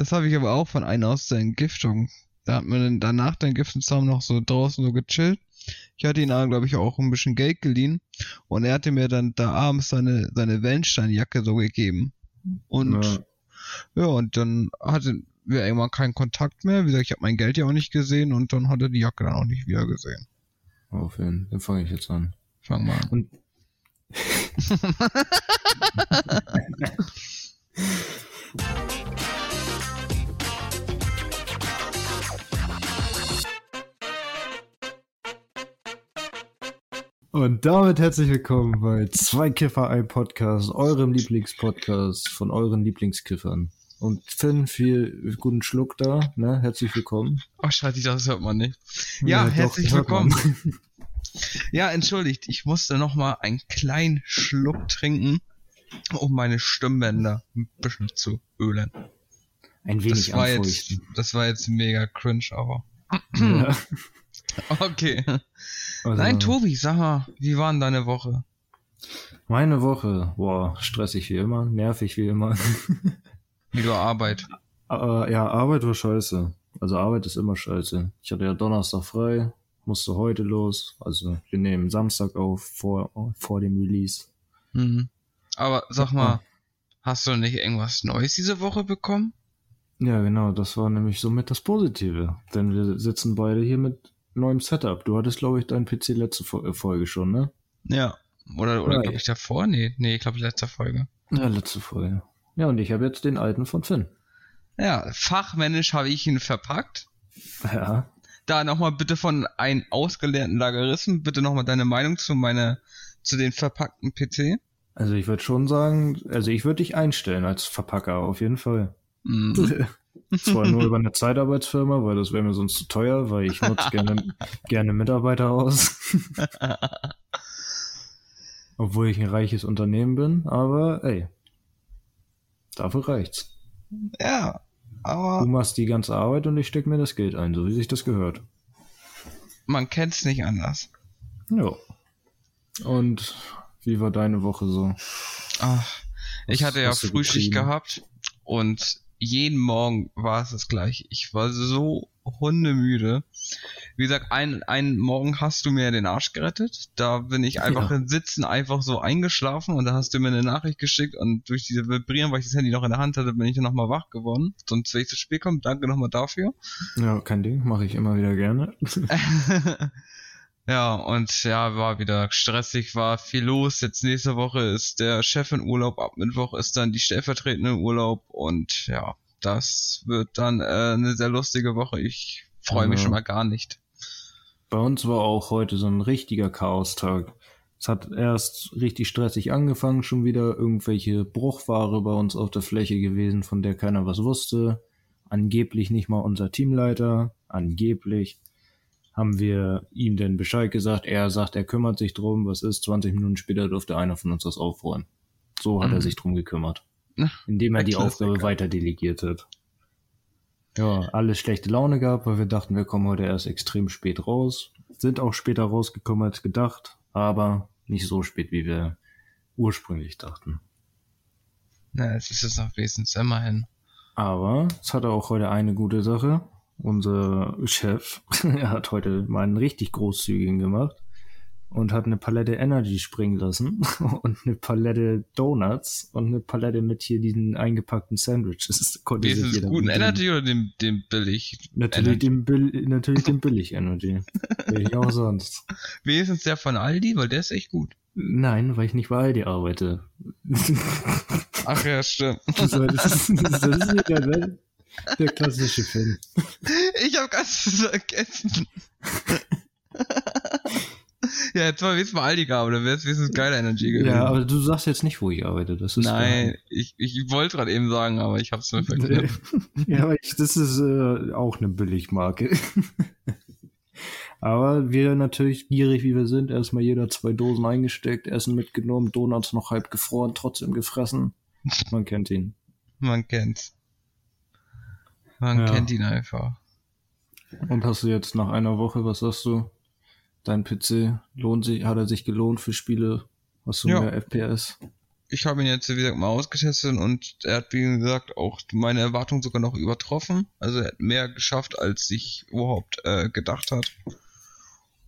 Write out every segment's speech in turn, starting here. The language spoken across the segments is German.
Das habe ich aber auch von einer aus der Entgiftung. Da hat man dann danach der Entgiftung zusammen noch so draußen so gechillt. Ich hatte ihn, glaube ich, auch ein bisschen Geld geliehen. Und er hatte mir dann da abends seine, seine Wellensteinjacke so gegeben. Und ja. ja, und dann hatten wir irgendwann keinen Kontakt mehr. Wie gesagt, ich habe mein Geld ja auch nicht gesehen und dann hat er die Jacke dann auch nicht wieder gesehen. Auf jeden Dann fange ich jetzt an. Fang mal an. Und Und damit herzlich willkommen bei Zwei Kiffer, ein Podcast, eurem Lieblingspodcast von euren Lieblingskiffern. Und Finn, viel guten Schluck da, ne? Herzlich willkommen. Ach, scheiße, das hört man nicht. Ja, ja herzlich willkommen. ja, entschuldigt, ich musste noch mal einen kleinen Schluck trinken, um meine Stimmbänder ein bisschen zu ölen. Ein wenig das war jetzt, Das war jetzt mega cringe, aber. Ja. okay. Also, Nein, Tobi, sag mal, wie war denn deine Woche? Meine Woche, boah, stressig wie immer, nervig wie immer. wie du Arbeit? Äh, ja, Arbeit war scheiße. Also Arbeit ist immer scheiße. Ich hatte ja Donnerstag frei, musste heute los. Also wir nehmen Samstag auf vor, vor dem Release. Mhm. Aber sag mal, hast du nicht irgendwas Neues diese Woche bekommen? Ja, genau, das war nämlich somit das Positive. Denn wir sitzen beide hier mit neuem Setup. Du hattest, glaube ich, deinen PC letzte äh, Folge schon, ne? Ja. Oder, oder ja, glaube ich davor? Nee, nee, ich glaube letzte Folge. Ja, letzte Folge. Ja, und ich habe jetzt den alten von Finn. Ja, fachmännisch habe ich ihn verpackt. Ja. Da nochmal bitte von einem ausgelernten Lageristen, bitte nochmal deine Meinung zu meine, zu den verpackten PC. Also ich würde schon sagen, also ich würde dich einstellen als Verpacker, auf jeden Fall. Mhm. Zwar nur über eine Zeitarbeitsfirma, weil das wäre mir sonst zu teuer, weil ich nutze gerne, gerne Mitarbeiter aus. Obwohl ich ein reiches Unternehmen bin, aber ey, dafür reicht's. Ja, aber. Du machst die ganze Arbeit und ich steck mir das Geld ein, so wie sich das gehört. Man kennt's nicht anders. Ja. Und wie war deine Woche so? Ach, ich hatte ja Frühschicht gehabt und jeden Morgen war es das gleiche. Ich war so hundemüde. Wie gesagt, einen, einen Morgen hast du mir den Arsch gerettet. Da bin ich einfach ja. im Sitzen einfach so eingeschlafen und da hast du mir eine Nachricht geschickt und durch diese Vibrieren, weil ich das Handy noch in der Hand hatte, bin ich dann nochmal wach geworden. Sonst, wenn ich zu spät komme, danke nochmal dafür. Ja, kein Ding, mache ich immer wieder gerne. Ja, und ja, war wieder stressig, war viel los. Jetzt nächste Woche ist der Chef in Urlaub, ab Mittwoch ist dann die stellvertretende Urlaub und ja, das wird dann äh, eine sehr lustige Woche. Ich freue mich ja. schon mal gar nicht. Bei uns war auch heute so ein richtiger Chaostag. Es hat erst richtig stressig angefangen, schon wieder irgendwelche Bruchware bei uns auf der Fläche gewesen, von der keiner was wusste. Angeblich nicht mal unser Teamleiter, angeblich haben wir ihm denn Bescheid gesagt. Er sagt, er kümmert sich drum. Was ist? 20 Minuten später durfte einer von uns das aufräumen. So hat mhm. er sich drum gekümmert. Indem er die Aufgabe weiter delegiert hat. Ja, alles schlechte Laune gehabt, weil wir dachten, wir kommen heute erst extrem spät raus. Sind auch später rausgekommen als gedacht, aber nicht so spät, wie wir ursprünglich dachten. Na, es ist jetzt noch wesentlich immerhin. Aber es hatte auch heute eine gute Sache unser Chef, er hat heute mal einen richtig großzügigen gemacht und hat eine Palette Energy springen lassen und eine Palette Donuts und eine Palette mit hier diesen eingepackten Sandwiches. Konnte Wie ist es guten Energy oder dem, dem billig? Natürlich dem, Bill, natürlich dem billig Energy. Wie auch sonst. Wenigstens der von Aldi, weil der ist echt gut. Nein, weil ich nicht bei Aldi arbeite. Ach ja, stimmt. Das, das, das, ist ne? Der klassische Film. Ich habe ganz vergessen. ja, jetzt mal wenigstens mal Aldi gab, oder wäre es wenigstens geile Energy gewesen. Ja, aber du sagst jetzt nicht, wo ich arbeite. Das ist Nein, ich, ich wollte gerade eben sagen, aber ich habe es mir vergessen. ja, aber ich, das ist äh, auch eine Billigmarke. aber wir natürlich gierig, wie wir sind, erstmal jeder zwei Dosen eingesteckt, Essen mitgenommen, Donuts noch halb gefroren, trotzdem gefressen. Man kennt ihn. Man kennt's. Man ja. kennt ihn einfach. Und hast du jetzt nach einer Woche, was sagst du? Dein PC lohnt sich, hat er sich gelohnt für Spiele? Hast du ja. mehr FPS? ich habe ihn jetzt, wie gesagt, mal ausgetestet und er hat, wie gesagt, auch meine Erwartungen sogar noch übertroffen. Also er hat mehr geschafft, als ich überhaupt äh, gedacht hat.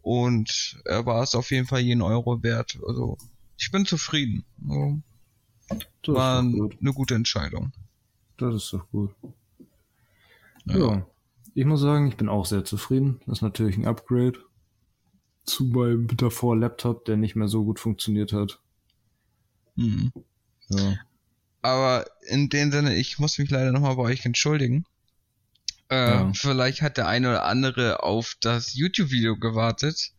Und er war es auf jeden Fall jeden Euro wert. Also ich bin zufrieden. Also, war gut. eine gute Entscheidung. Das ist doch gut. Ja. ja. ich muss sagen, ich bin auch sehr zufrieden. Das ist natürlich ein Upgrade zu meinem davor Laptop, der nicht mehr so gut funktioniert hat. Mhm. Ja. Aber in dem Sinne, ich muss mich leider nochmal bei euch entschuldigen. Äh, ja. Vielleicht hat der eine oder andere auf das YouTube-Video gewartet.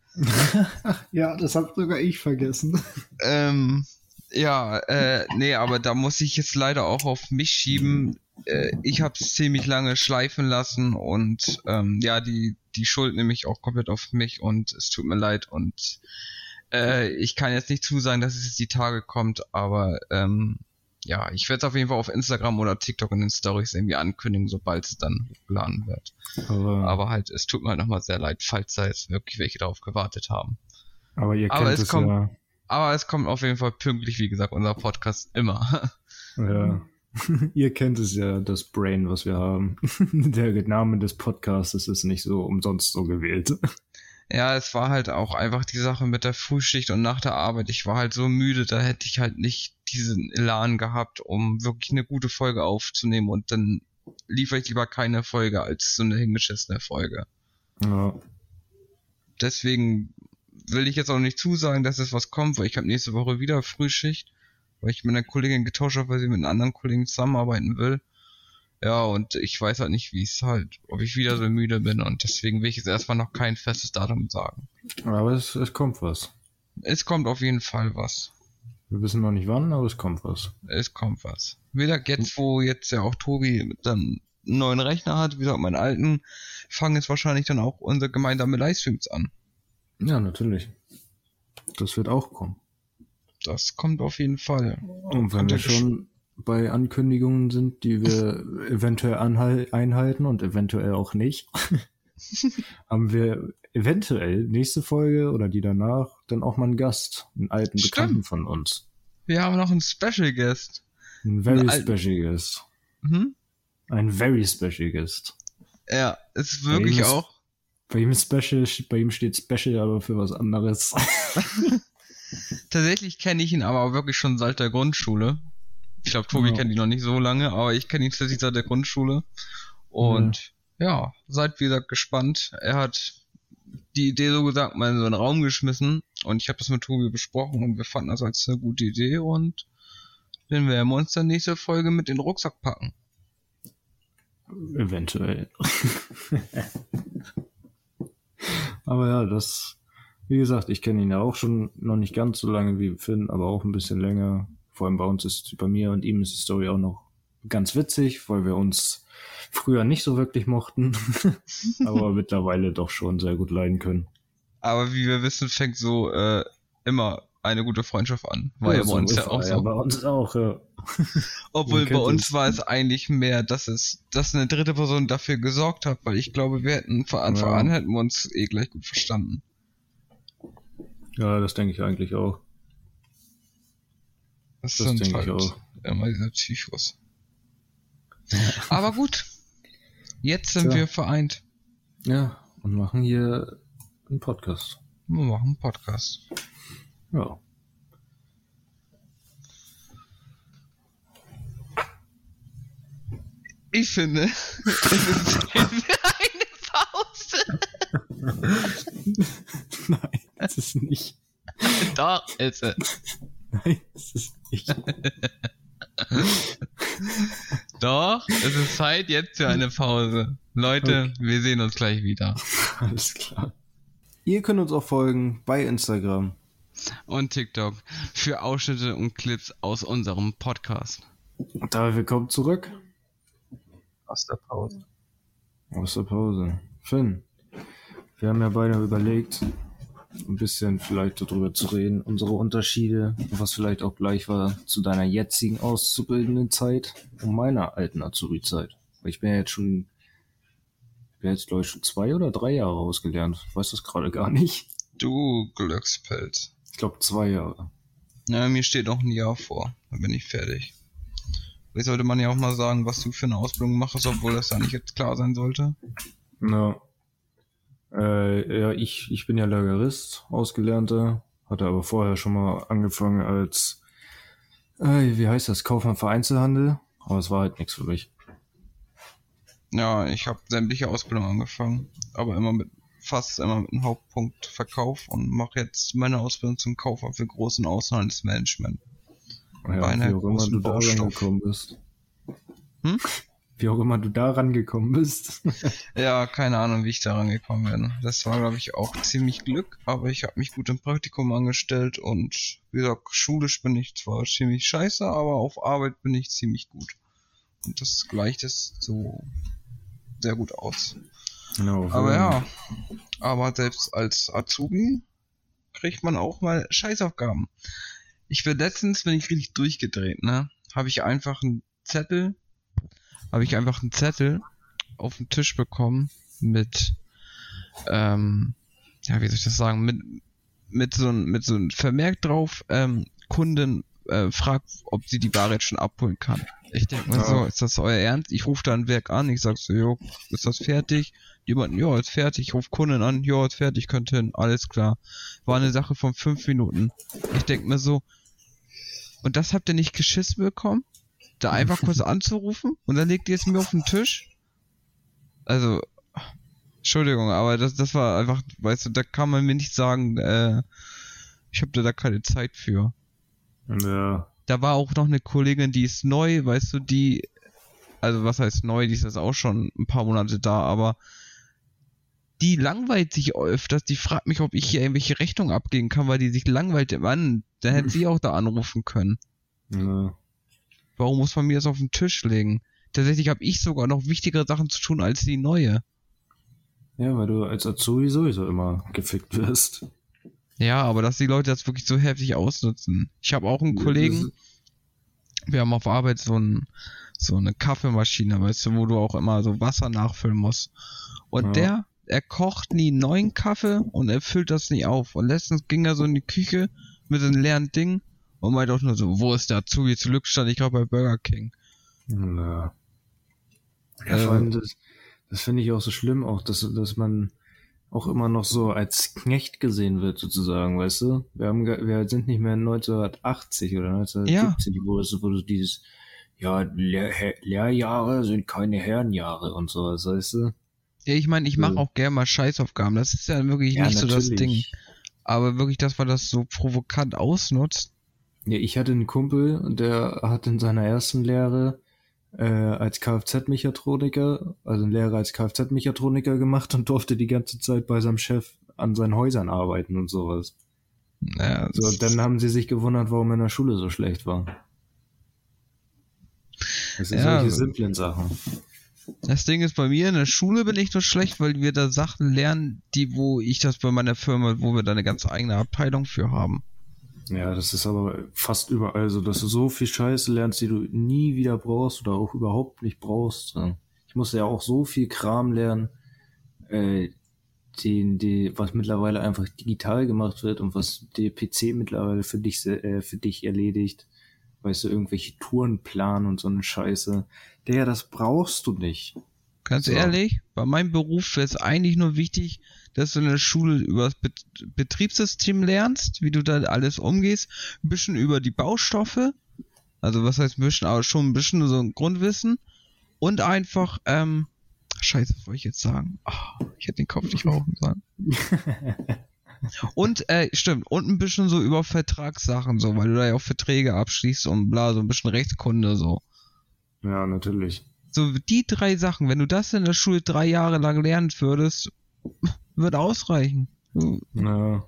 ja, das hab sogar ich vergessen. Ähm, ja, äh, nee, aber da muss ich jetzt leider auch auf mich schieben. Äh, ich habe es ziemlich lange schleifen lassen und ähm, ja, die die Schuld nehme ich auch komplett auf mich und es tut mir leid und äh, ich kann jetzt nicht zusagen, dass es jetzt die Tage kommt, aber ähm, ja, ich werde es auf jeden Fall auf Instagram oder TikTok in den Stories irgendwie ankündigen, sobald es dann geladen wird. Aber, aber halt, es tut mir halt nochmal sehr leid, falls da jetzt wirklich welche darauf gewartet haben. Aber ihr kennt aber es, es kommt, ja. Aber es kommt auf jeden Fall pünktlich, wie gesagt, unser Podcast immer. Ja. Ihr kennt es ja, das Brain, was wir haben. Der Name des Podcasts ist nicht so umsonst so gewählt. Ja, es war halt auch einfach die Sache mit der Frühschicht und nach der Arbeit. Ich war halt so müde, da hätte ich halt nicht diesen Elan gehabt, um wirklich eine gute Folge aufzunehmen und dann liefere ich lieber keine Folge als so eine hingeschissene Folge. Ja. Deswegen will ich jetzt auch nicht zusagen, dass es was kommt, weil ich habe nächste Woche wieder Frühschicht, weil ich mit einer Kollegin getauscht habe, weil sie mit einer anderen Kollegin zusammenarbeiten will. Ja, und ich weiß halt nicht, wie es halt, ob ich wieder so müde bin und deswegen will ich jetzt erstmal noch kein festes Datum sagen. Aber es, es kommt was. Es kommt auf jeden Fall was. Wir wissen noch nicht wann, aber es kommt was. Es kommt was. Wieder jetzt, wo jetzt ja auch Tobi dann einen neuen Rechner hat, wie gesagt, meinen alten, fangen jetzt wahrscheinlich dann auch unsere gemeinsame Livestreams an. Ja, natürlich. Das wird auch kommen. Das kommt auf jeden Fall. Und wenn wir schon bei Ankündigungen sind, die wir eventuell einhalten und eventuell auch nicht, haben wir eventuell nächste Folge oder die danach dann auch mal einen Gast, einen alten Stimmt. Bekannten von uns. Wir haben noch einen Special Guest. Ein very special Guest. Mhm. Ein very special Guest. Ja, ist wirklich bei auch. Bei ihm ist Special, bei ihm steht Special aber für was anderes. Tatsächlich kenne ich ihn aber wirklich schon seit der Grundschule. Ich glaube, Tobi ja. kennt ihn noch nicht so lange, aber ich kenne ihn tatsächlich seit der Grundschule. Und ja, ja seid wie gesagt gespannt. Er hat die Idee so gesagt mal in so einen Raum geschmissen und ich habe das mit Tobi besprochen und wir fanden das als eine gute Idee und dann werden wir uns dann nächste Folge mit in den Rucksack packen. Eventuell. aber ja, das, wie gesagt, ich kenne ihn ja auch schon noch nicht ganz so lange wie Finn, aber auch ein bisschen länger. Vor allem bei uns ist, bei mir und ihm ist die Story auch noch ganz witzig, weil wir uns früher nicht so wirklich mochten, aber mittlerweile doch schon sehr gut leiden können. Aber wie wir wissen, fängt so äh, immer eine gute Freundschaft an. War ja, ja bei uns ja auch so. Ja, bei uns auch, ja. Obwohl bei uns es. war es eigentlich mehr, dass es, dass eine dritte Person dafür gesorgt hat, weil ich glaube, wir hätten von Anfang ja. an hätten wir uns eh gleich gut verstanden. Ja, das denke ich eigentlich auch. Das, das denke halt ich auch. Immer dieser Psychos. Aber gut. Jetzt sind ja. wir vereint. Ja, und machen hier einen Podcast. Wir machen einen Podcast. Ja. Ich finde, es ist eine Pause. Nein, es ist nicht. Doch, ist es. Nein, es ist nicht. Doch, es ist Zeit jetzt für eine Pause. Leute, okay. wir sehen uns gleich wieder. Alles klar. Ihr könnt uns auch folgen bei Instagram und TikTok für Ausschnitte und Clips aus unserem Podcast. Und damit willkommen zurück. Aus der Pause. Aus der Pause. Finn, wir haben ja beide überlegt, ein bisschen vielleicht darüber zu reden, unsere Unterschiede, was vielleicht auch gleich war zu deiner jetzigen auszubildenden Zeit und meiner alten Azubi-Zeit. Ich bin ja jetzt schon, ich bin jetzt glaube ich schon zwei oder drei Jahre ausgelernt. Ich weiß das gerade gar nicht. Du Glückspilz. Ich glaube zwei Jahre. Ja, mir steht noch ein Jahr vor. Dann bin ich fertig. Vielleicht sollte man ja auch mal sagen, was du für eine Ausbildung machst, obwohl das ja nicht jetzt klar sein sollte. Ja. Äh, ja, ich, ich bin ja Lagerist, Ausgelernter, hatte aber vorher schon mal angefangen als, äh, wie heißt das, Kaufmann für Einzelhandel, aber es war halt nichts für mich. Ja, ich habe sämtliche Ausbildung angefangen, aber immer mit fast immer mit einem Hauptpunkt Verkauf und mache jetzt meine Ausbildung zum Kaufmann für großen Außenhandelsmanagement. Ja, Bei einer wie auch immer du da bist. Hm? Wie auch immer du da rangekommen bist. ja, keine Ahnung, wie ich da rangekommen bin. Das war, glaube ich, auch ziemlich Glück, aber ich habe mich gut im Praktikum angestellt und wie gesagt, schulisch bin ich zwar ziemlich scheiße, aber auf Arbeit bin ich ziemlich gut. Und das gleicht es so sehr gut aus. Genau. Aber ja, aber selbst als Azubi kriegt man auch mal Scheißaufgaben. Ich bin letztens, bin ich richtig durchgedreht, ne? Habe ich einfach einen Zettel, habe ich einfach einen Zettel auf den Tisch bekommen mit, ähm, ja, wie soll ich das sagen, mit, mit so ein, mit so ein Vermerk drauf, ähm, Kunden äh, fragt, ob sie die Ware jetzt schon abholen kann. Ich denke mir ja. so, ist das euer Ernst? Ich rufe da ein Werk an, ich sag so, jo, ist das fertig? Jemanden, ja, ist fertig. Ich rufe Kunden an, ja, ist fertig, könnte hin, alles klar. War eine Sache von fünf Minuten. Ich denke mir so, und das habt ihr nicht geschissen bekommen? Da einfach kurz anzurufen und dann legt ihr es mir auf den Tisch? Also, Entschuldigung, aber das, das war einfach, weißt du, da kann man mir nicht sagen, äh, ich habe da keine Zeit für. Ja. Da war auch noch eine Kollegin, die ist neu, weißt du, die, also was heißt neu, die ist jetzt auch schon ein paar Monate da, aber die langweilt sich öfters, die fragt mich, ob ich hier irgendwelche Rechnungen abgeben kann, weil die sich langweilt. Mann, da hätte sie auch da anrufen können. Ja. Warum muss man mir das auf den Tisch legen? Tatsächlich habe ich sogar noch wichtigere Sachen zu tun als die neue. Ja, weil du als Azubi sowieso immer gefickt wirst. Ja, aber dass die Leute das wirklich so heftig ausnutzen. Ich habe auch einen Kollegen, wir haben auf Arbeit so, ein, so eine Kaffeemaschine, weißt du, wo du auch immer so Wasser nachfüllen musst. Und ja. der er kocht nie neuen Kaffee und er füllt das nie auf. Und letztens ging er so in die Küche mit einem leeren Ding und meinte auch nur so, wo ist der Azubi? Zum Glück stand ich gerade bei Burger King. Ja. Ja, vor allem das, das finde ich auch so schlimm, auch, dass, dass man auch immer noch so als Knecht gesehen wird, sozusagen, weißt du? Wir haben, wir sind nicht mehr 1980 oder 1970, ja. wo es, wo es dieses, ja, Lehr Lehrjahre sind keine Herrenjahre und so, weißt du? Ja, ich meine, ich mache auch gerne mal Scheißaufgaben. Das ist ja wirklich ja, nicht natürlich. so das Ding. Aber wirklich, dass man das so provokant ausnutzt. Ja, ich hatte einen Kumpel, der hat in seiner ersten Lehre äh, als Kfz-Mechatroniker, also eine Lehre als Kfz-Mechatroniker gemacht und durfte die ganze Zeit bei seinem Chef an seinen Häusern arbeiten und sowas. Naja, so, dann haben sie sich gewundert, warum er in der Schule so schlecht war. Das sind ja, solche simplen Sachen. Das Ding ist, bei mir in der Schule bin ich nur schlecht, weil wir da Sachen lernen, die, wo ich das bei meiner Firma, wo wir da eine ganz eigene Abteilung für haben. Ja, das ist aber fast überall so, dass du so viel Scheiße lernst, die du nie wieder brauchst oder auch überhaupt nicht brauchst. Ich musste ja auch so viel Kram lernen, äh, den, die, was mittlerweile einfach digital gemacht wird und was der PC mittlerweile für dich, äh, für dich erledigt weißt du, irgendwelche Touren planen und so eine Scheiße. Der, das brauchst du nicht. Ganz so. ehrlich, bei meinem Beruf wäre es eigentlich nur wichtig, dass du in der Schule über das Bet Betriebssystem lernst, wie du da alles umgehst, ein bisschen über die Baustoffe, also was heißt ein bisschen, aber schon ein bisschen so ein Grundwissen und einfach, ähm, scheiße, was wollte ich jetzt sagen? Oh, ich hätte den Kopf nicht rauchen sollen. Und, äh, stimmt, und ein bisschen so über Vertragssachen, so, weil du da ja auch Verträge abschließt und bla, so ein bisschen Rechtskunde, so. Ja, natürlich. So, die drei Sachen, wenn du das in der Schule drei Jahre lang lernen würdest, wird ausreichen. Du, ja.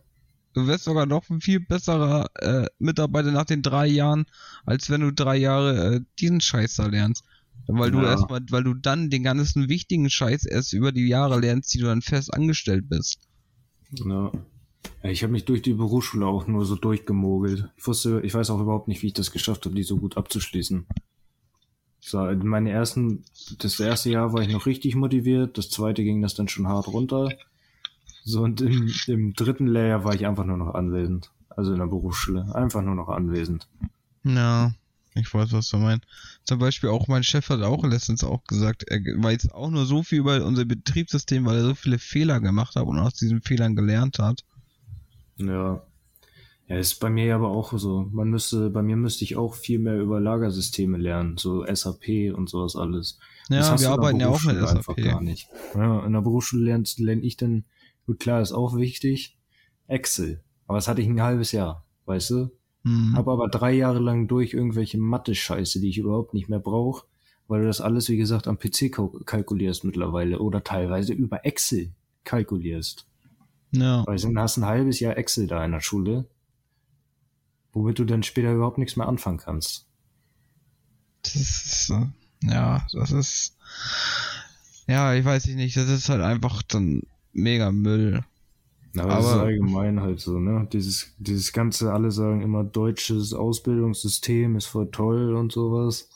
du wirst sogar noch ein viel besserer äh, Mitarbeiter nach den drei Jahren, als wenn du drei Jahre äh, diesen Scheiß da lernst. Weil du ja. erstmal, weil du dann den ganzen wichtigen Scheiß erst über die Jahre lernst, die du dann fest angestellt bist. Ja. Ja, ich habe mich durch die Berufsschule auch nur so durchgemogelt. Ich wusste, ich weiß auch überhaupt nicht, wie ich das geschafft habe, die so gut abzuschließen. So, meine ersten, das erste Jahr war ich noch richtig motiviert, das zweite ging das dann schon hart runter. So, und im, im dritten Layer war ich einfach nur noch anwesend. Also in der Berufsschule. Einfach nur noch anwesend. Ja, ich weiß, was du meinst. Zum Beispiel auch mein Chef hat auch letztens auch gesagt, er weiß auch nur so viel über unser Betriebssystem, weil er so viele Fehler gemacht hat und aus diesen Fehlern gelernt hat. Ja. Ja, ist bei mir aber auch so. Man müsste, bei mir müsste ich auch viel mehr über Lagersysteme lernen, so SAP und sowas alles. Ja, wir arbeiten ja auch mit SAP. Gar nicht. Ja, in der Berufsschule lerne lern ich dann, gut klar, ist auch wichtig, Excel. Aber das hatte ich ein halbes Jahr, weißt du? Hm. Habe aber drei Jahre lang durch irgendwelche Mathe-Scheiße, die ich überhaupt nicht mehr brauche, weil du das alles, wie gesagt, am PC kalkulierst mittlerweile oder teilweise über Excel kalkulierst. Ja. Weil du hast ein halbes Jahr Excel da in der Schule womit du dann später überhaupt nichts mehr anfangen kannst. Das ist, ja, das ist, ja, ich weiß nicht, das ist halt einfach dann mega Müll. Aber, aber das ist allgemein halt so, ne? Dieses, dieses ganze, alle sagen immer, deutsches Ausbildungssystem ist voll toll und sowas.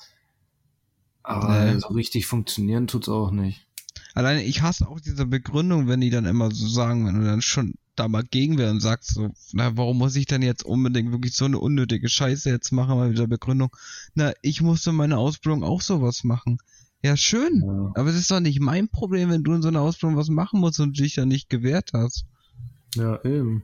Aber nee. so richtig funktionieren tut's auch nicht. Alleine, ich hasse auch diese Begründung, wenn die dann immer so sagen, wenn du dann schon da mal Gegenwehr und sagst so, na, warum muss ich denn jetzt unbedingt wirklich so eine unnötige Scheiße jetzt machen, mal wieder Begründung, na, ich musste meine Ausbildung auch sowas machen. Ja, schön, ja. aber es ist doch nicht mein Problem, wenn du in so einer Ausbildung was machen musst und dich ja nicht gewehrt hast. Ja, eben.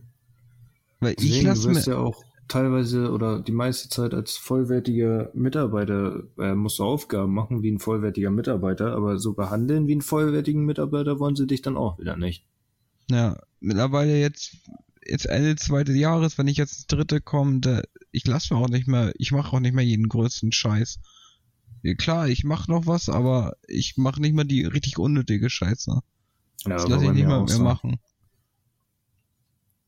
Weil Deswegen, ich lasse mir ja auch teilweise oder die meiste Zeit als vollwertiger Mitarbeiter äh, musst du Aufgaben machen wie ein vollwertiger Mitarbeiter, aber so behandeln wie einen vollwertigen Mitarbeiter wollen sie dich dann auch wieder nicht. Ja, mittlerweile jetzt, jetzt Ende zweite Jahres, wenn ich jetzt ins dritte komme, da, ich lasse mir auch nicht mehr, ich mache auch nicht mehr jeden größten Scheiß. Ja, klar, ich mache noch was, aber ich mache nicht mehr die richtig unnötige Scheiße. Ja, das lasse ich nicht mehr, mehr machen.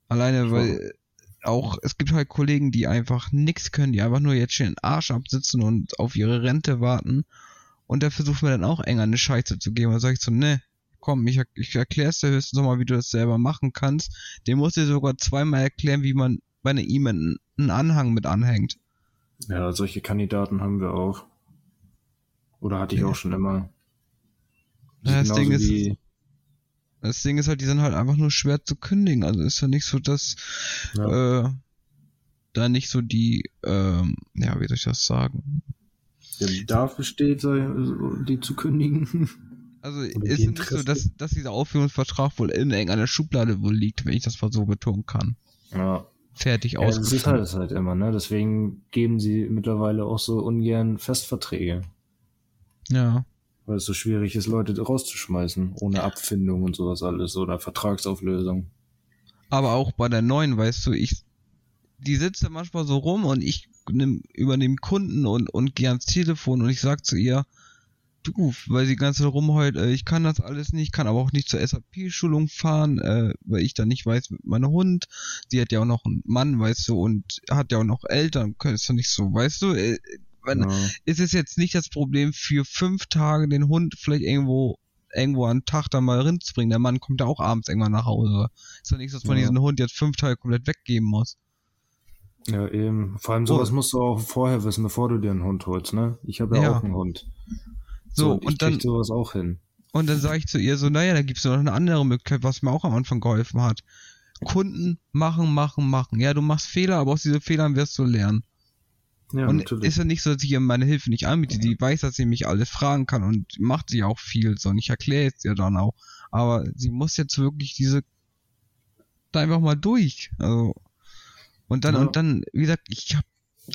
Alleine, weil auch, es gibt halt Kollegen, die einfach nix können, die einfach nur jetzt schon den Arsch absitzen und auf ihre Rente warten. Und der versucht mir dann auch enger eine Scheiße zu geben. Da sag ich so, ne, komm, ich, ich erklär's dir höchstens nochmal, wie du das selber machen kannst. Den musst du dir sogar zweimal erklären, wie man bei einer E-Mail einen Anhang mit anhängt. Ja, solche Kandidaten haben wir auch. Oder hatte ich ja. auch schon immer. Das, ja, das Ding ist, das Ding ist halt, die sind halt einfach nur schwer zu kündigen. Also ist ja nicht so, dass ja. äh, da nicht so die, ähm, ja, wie soll ich das sagen? Der Bedarf besteht, die zu kündigen. Also Oder ist es nicht so, dass, dass dieser Aufführungsvertrag wohl in irgendeiner Schublade wohl liegt, wenn ich das mal so betonen kann. Ja. Fertig ja, Das ist halt, halt immer, ne? Deswegen geben sie mittlerweile auch so ungern Festverträge. Ja. Weil es so schwierig ist, Leute rauszuschmeißen, ohne Abfindung und sowas alles oder Vertragsauflösung. Aber auch bei der neuen, weißt du, ich, die sitzt ja manchmal so rum und ich nimm, übernehme Kunden und, und gehe ans Telefon und ich sag zu ihr, du, weil sie ganz rumheult, äh, ich kann das alles nicht, kann aber auch nicht zur SAP-Schulung fahren, äh, weil ich da nicht weiß mit meinem Hund. Sie hat ja auch noch einen Mann, weißt du, und hat ja auch noch Eltern, ist ja nicht so, weißt du, äh, wenn, ja. ist es jetzt nicht das Problem für fünf Tage den Hund vielleicht irgendwo irgendwo an Tag da mal rinzubringen. Der Mann kommt ja auch abends irgendwann nach Hause. Ist ja nicht, dass man ja. diesen Hund jetzt fünf Tage komplett weggeben muss. Ja, eben. Vor allem sowas oh. musst du auch vorher wissen, bevor du dir einen Hund holst, ne? Ich habe ja, ja, auch einen Hund. So, und, und dann sowas auch hin. Und dann sage ich zu ihr so, naja, da gibt's noch eine andere Möglichkeit, was mir auch am Anfang geholfen hat. Kunden machen, machen, machen. Ja, du machst Fehler, aber aus diesen Fehlern wirst du lernen. Ja, und natürlich. ist ja nicht so, dass ich ihr meine Hilfe nicht anbiete. Die weiß, dass sie mich alles fragen kann und macht sie auch viel so. Und ich erkläre es ihr dann auch. Aber sie muss jetzt wirklich diese da einfach mal durch. Also und dann ja. und dann, wie gesagt, ich habe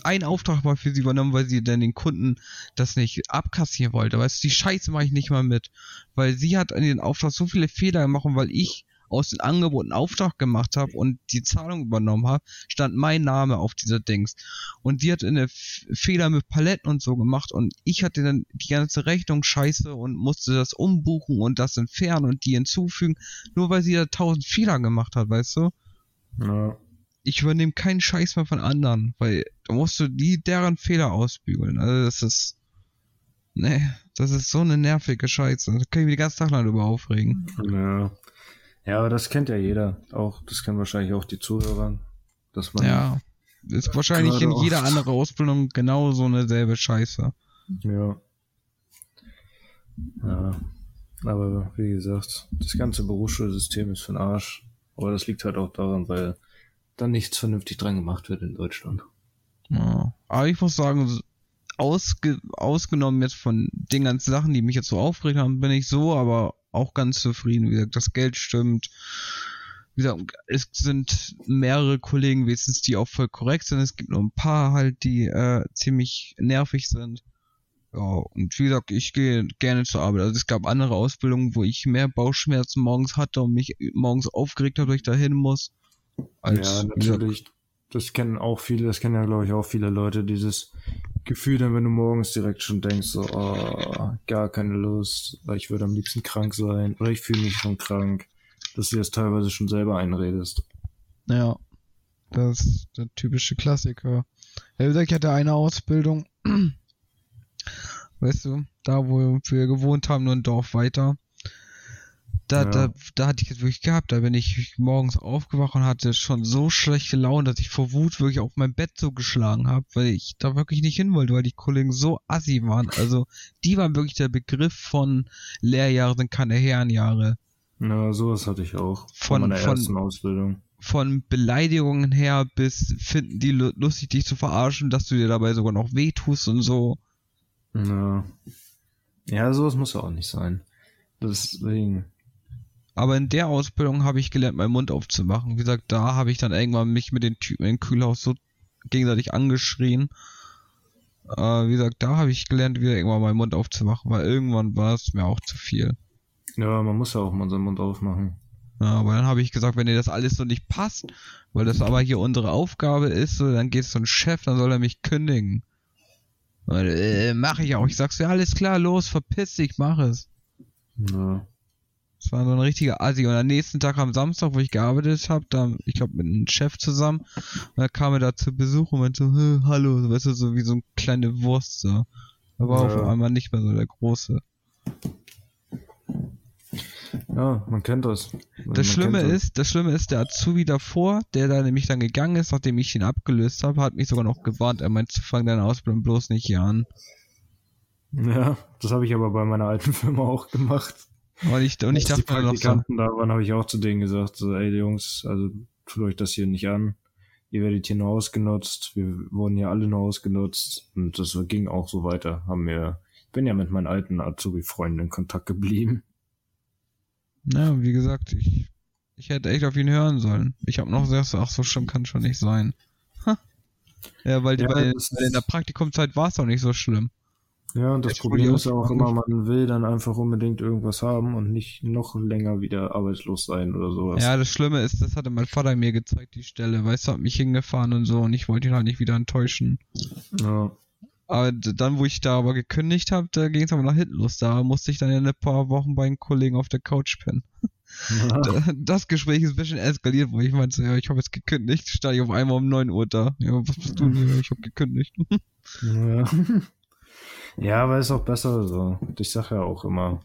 einen Auftrag mal für sie übernommen, weil sie dann den Kunden das nicht abkassieren wollte. Weißt du, die Scheiße mache ich nicht mal mit. Weil sie hat in den Auftrag so viele Fehler gemacht, weil ich aus den Angeboten Auftrag gemacht habe und die Zahlung übernommen habe, stand mein Name auf dieser Dings. Und sie hat eine Fehler mit Paletten und so gemacht und ich hatte dann die ganze Rechnung scheiße und musste das umbuchen und das entfernen und die hinzufügen, nur weil sie da tausend Fehler gemacht hat, weißt du? Ja ich übernehme keinen Scheiß mehr von anderen, weil da musst du die deren Fehler ausbügeln. Also das ist. Nee, das ist so eine nervige Scheiße. Da kann ich mich den ganzen Tag lang drüber aufregen. Ja. Ja, aber das kennt ja jeder. Auch, das kennen wahrscheinlich auch die Zuhörer. Dass man ja. Ist wahrscheinlich in jeder anderen Ausbildung genau so eine selbe Scheiße. Ja. Ja. Aber wie gesagt, das ganze Berufsschulsystem ist für den Arsch. Aber das liegt halt auch daran, weil da nichts vernünftig dran gemacht wird in Deutschland. Ja. Aber ich muss sagen, ausge, ausgenommen jetzt von den ganzen Sachen, die mich jetzt so aufgeregt haben, bin ich so, aber auch ganz zufrieden. Wie gesagt, das Geld stimmt. Wie gesagt, es sind mehrere Kollegen wenigstens, die auch voll korrekt sind. Es gibt nur ein paar halt, die äh, ziemlich nervig sind. Ja, und wie gesagt, ich gehe gerne zur Arbeit. Also es gab andere Ausbildungen, wo ich mehr Bauchschmerzen morgens hatte und mich morgens aufgeregt habe, dass ich dahin muss. Als, ja, natürlich. Das kennen auch viele, das kennen ja glaube ich auch viele Leute, dieses Gefühl dann, wenn du morgens direkt schon denkst, so, oh, gar keine Lust, weil ich würde am liebsten krank sein oder ich fühle mich schon krank, dass du das teilweise schon selber einredest. Ja, das ist der typische Klassiker. Ja, wie gesagt, ich hatte eine Ausbildung, weißt du, da wo wir gewohnt haben, nur ein Dorf weiter. Da, ja. da, da hatte ich es wirklich gehabt. Da bin ich morgens aufgewacht und hatte schon so schlechte Laune, dass ich vor Wut wirklich auf mein Bett so geschlagen habe, weil ich da wirklich nicht hin wollte, weil die Kollegen so assi waren. Also die waren wirklich der Begriff von Lehrjahre sind keine Herrenjahre. Ja, sowas hatte ich auch. Von, von meiner ersten Ausbildung. Von Beleidigungen her bis finden die lustig, dich zu verarschen, dass du dir dabei sogar noch wehtust und so. Ja. Ja, sowas muss ja auch nicht sein. Deswegen. Aber in der Ausbildung habe ich gelernt, meinen Mund aufzumachen. Wie gesagt, da habe ich dann irgendwann mich mit den Typen im Kühlhaus so gegenseitig angeschrien. Äh, wie gesagt, da habe ich gelernt, wieder irgendwann meinen Mund aufzumachen, weil irgendwann war es mir auch zu viel. Ja, man muss ja auch mal seinen Mund aufmachen. Ja, aber dann habe ich gesagt, wenn dir das alles so nicht passt, weil das aber hier unsere Aufgabe ist, so, dann geht es zum Chef, dann soll er mich kündigen. Äh, mach ich auch. Ich sag's ja, alles klar, los, verpiss dich, mach es. Ja. Das war so ein richtiger Assi. Und am nächsten Tag am Samstag, wo ich gearbeitet habe, da, ich glaube, mit einem Chef zusammen, und da kam er da zu Besuch und meinte so, hallo, weißt du, so wie so eine kleine Wurst, so. Da war ja. auf einmal nicht mehr so der Große. Ja, man kennt das. Das Schlimme ist, das Schlimme ist, der Azubi davor, der da nämlich dann gegangen ist, nachdem ich ihn abgelöst habe, hat mich sogar noch gewarnt. Er meint, fang deine Ausbildung bloß nicht hier an. Ja, das habe ich aber bei meiner alten Firma auch gemacht. Und ich, und ich dachte mir noch so. Da waren, habe ich auch zu denen gesagt, so, ey Jungs, also tut euch das hier nicht an. Ihr werdet hier nur ausgenutzt. Wir wurden hier alle nur ausgenutzt. Und das ging auch so weiter. Haben wir, ich bin ja mit meinen alten Azubi-Freunden in Kontakt geblieben. Ja, wie gesagt, ich, ich hätte echt auf ihn hören sollen. Ich habe noch gesagt, ach so schlimm kann schon nicht sein. Ha. Ja, weil, die, ja, weil in der Praktikumzeit war es auch nicht so schlimm. Ja, und das Problem ist ja auch immer, man will dann einfach unbedingt irgendwas haben und nicht noch länger wieder arbeitslos sein oder sowas. Ja, das Schlimme ist, das hatte mein Vater mir gezeigt, die Stelle. Weißt du, hat mich hingefahren und so und ich wollte ihn halt nicht wieder enttäuschen. Ja. Aber dann, wo ich da aber gekündigt habe, da ging es aber nach hinten los. Da musste ich dann ja ein paar Wochen bei einem Kollegen auf der Couch pennen. Ja. Das Gespräch ist ein bisschen eskaliert, wo ich meinte, ja, ich habe jetzt gekündigt, stand ich auf einmal um 9 Uhr da. Ja, was bist du denn? Ich habe gekündigt. Ja. Ja, aber ist auch besser so. Ich sage ja auch immer.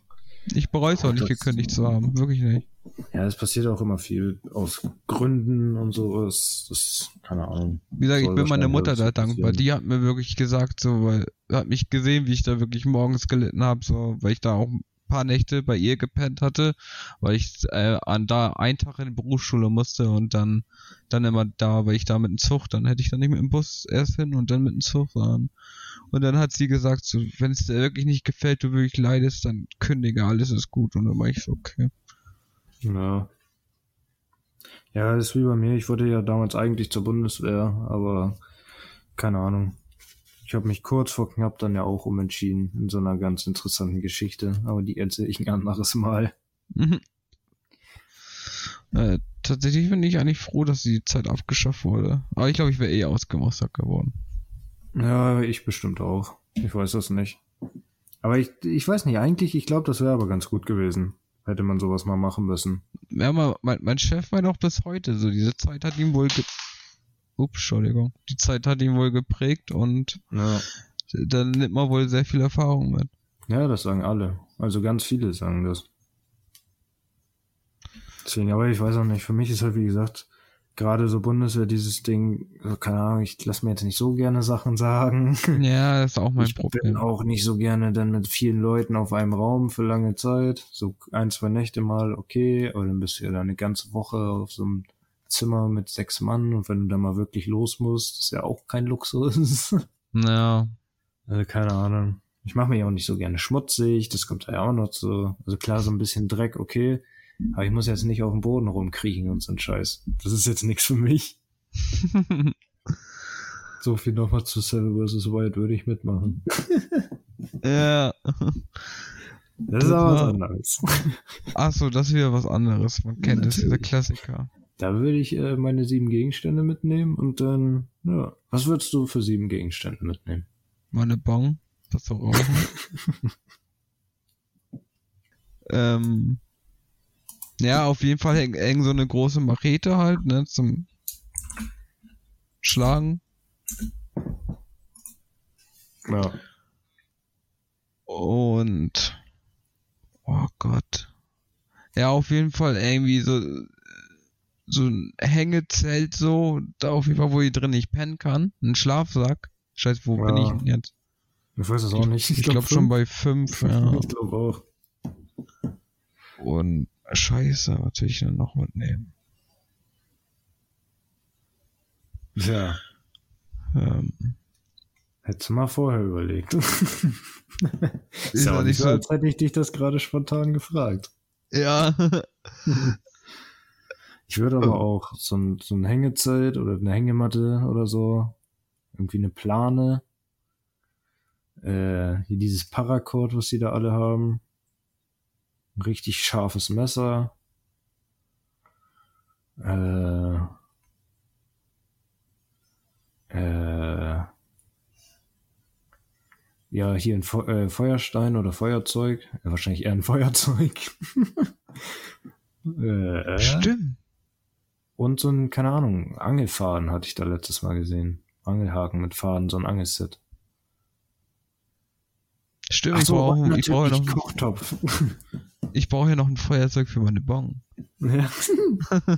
Ich bereue es auch nicht, gekündigt zu haben. Wirklich nicht. Ja, es passiert auch immer viel aus Gründen und so. Das, das keine Ahnung. Wie gesagt, ich bin meiner Mutter da dankbar. Die hat mir wirklich gesagt, so, weil, hat mich gesehen, wie ich da wirklich morgens gelitten habe, so, weil ich da auch ein paar Nächte bei ihr gepennt hatte, weil ich äh, an da einen Tag in die Berufsschule musste und dann dann immer da, weil ich da mit dem Zug, dann hätte ich dann nicht mit dem Bus erst hin und dann mit dem Zug fahren. Und dann hat sie gesagt, so, wenn es dir wirklich nicht gefällt, du wirklich leidest, dann kündige, alles ist gut. Und dann war ich so, okay. Ja. Ja, das ist wie bei mir. Ich wollte ja damals eigentlich zur Bundeswehr, aber keine Ahnung. Ich habe mich kurz vor knapp dann ja auch umentschieden in so einer ganz interessanten Geschichte, aber die erzähle ich ein anderes Mal. Mhm. Äh, tatsächlich bin ich eigentlich froh, dass die Zeit abgeschafft wurde. Aber ich glaube, ich wäre eh ausgemustert geworden. Ja, ich bestimmt auch. Ich weiß das nicht. Aber ich, ich weiß nicht, eigentlich, ich glaube, das wäre aber ganz gut gewesen. Hätte man sowas mal machen müssen. Ja, mein, mein Chef war doch bis heute so. Diese Zeit hat ihn wohl. Ups, Entschuldigung. Die Zeit hat ihn wohl geprägt und ja. dann nimmt man wohl sehr viel Erfahrung mit. Ja, das sagen alle. Also ganz viele sagen das. Deswegen, aber ich weiß auch nicht. Für mich ist halt, wie gesagt, gerade so Bundeswehr dieses Ding, keine Ahnung, ich lasse mir jetzt nicht so gerne Sachen sagen. Ja, das ist auch mein ich Problem. Ich bin auch nicht so gerne dann mit vielen Leuten auf einem Raum für lange Zeit. So ein, zwei Nächte mal, okay, aber dann bist du ja dann eine ganze Woche auf so einem Zimmer mit sechs Mann und wenn du da mal wirklich los musst, ist ja auch kein Luxus. Ja. Also keine Ahnung. Ich mache mich auch nicht so gerne schmutzig, das kommt ja auch noch so. Also klar, so ein bisschen Dreck, okay. Aber ich muss jetzt nicht auf dem Boden rumkriechen und so ein Scheiß. Das ist jetzt nichts für mich. so viel nochmal zu Seven vs. Wild würde ich mitmachen. ja. Das ist aber was anderes. Achso, das ist wieder was anderes. Man kennt das, dieser Klassiker. Da würde ich äh, meine sieben Gegenstände mitnehmen und dann, ja. Was würdest du für sieben Gegenstände mitnehmen? Meine Bon, das zu rauchen. ähm, ja, auf jeden Fall eng, eng so eine große Machete halt, ne, zum Schlagen. Ja. Und oh Gott. Ja, auf jeden Fall irgendwie so so ein Hängezelt so, da auf jeden Fall, wo ich drin nicht pennen kann. Ein Schlafsack. Scheiße, wo Ja. bin ich denn jetzt? Ich weiß es auch nicht. Ich, glaube schon bei fünf, ja. Ich glaube auch. Und Scheiße, was will ich denn noch mitnehmen? Ja. Ähm, Hättest du mal vorher überlegt. ist ja nicht so, so- als hätte ich dich das gerade spontan gefragt. ja. Ich würde aber auch so ein, so ein Hängezelt oder eine Hängematte oder so. Irgendwie eine Plane. Äh, hier dieses Paracord, was die da alle haben. Richtig scharfes Messer. Äh, äh, ja, hier ein Fe äh, Feuerstein oder Feuerzeug. Ja, wahrscheinlich eher ein Feuerzeug. äh, Stimmt. und so ein, keine Ahnung, Angelfaden hatte ich da letztes Mal gesehen. Angelhaken mit Faden, so ein Angelset. Stimmt, ich brauche und ich brauche natürlich noch, Kochtopf. ich brauche ja noch ein Feuerzeug für meine Bon. ja.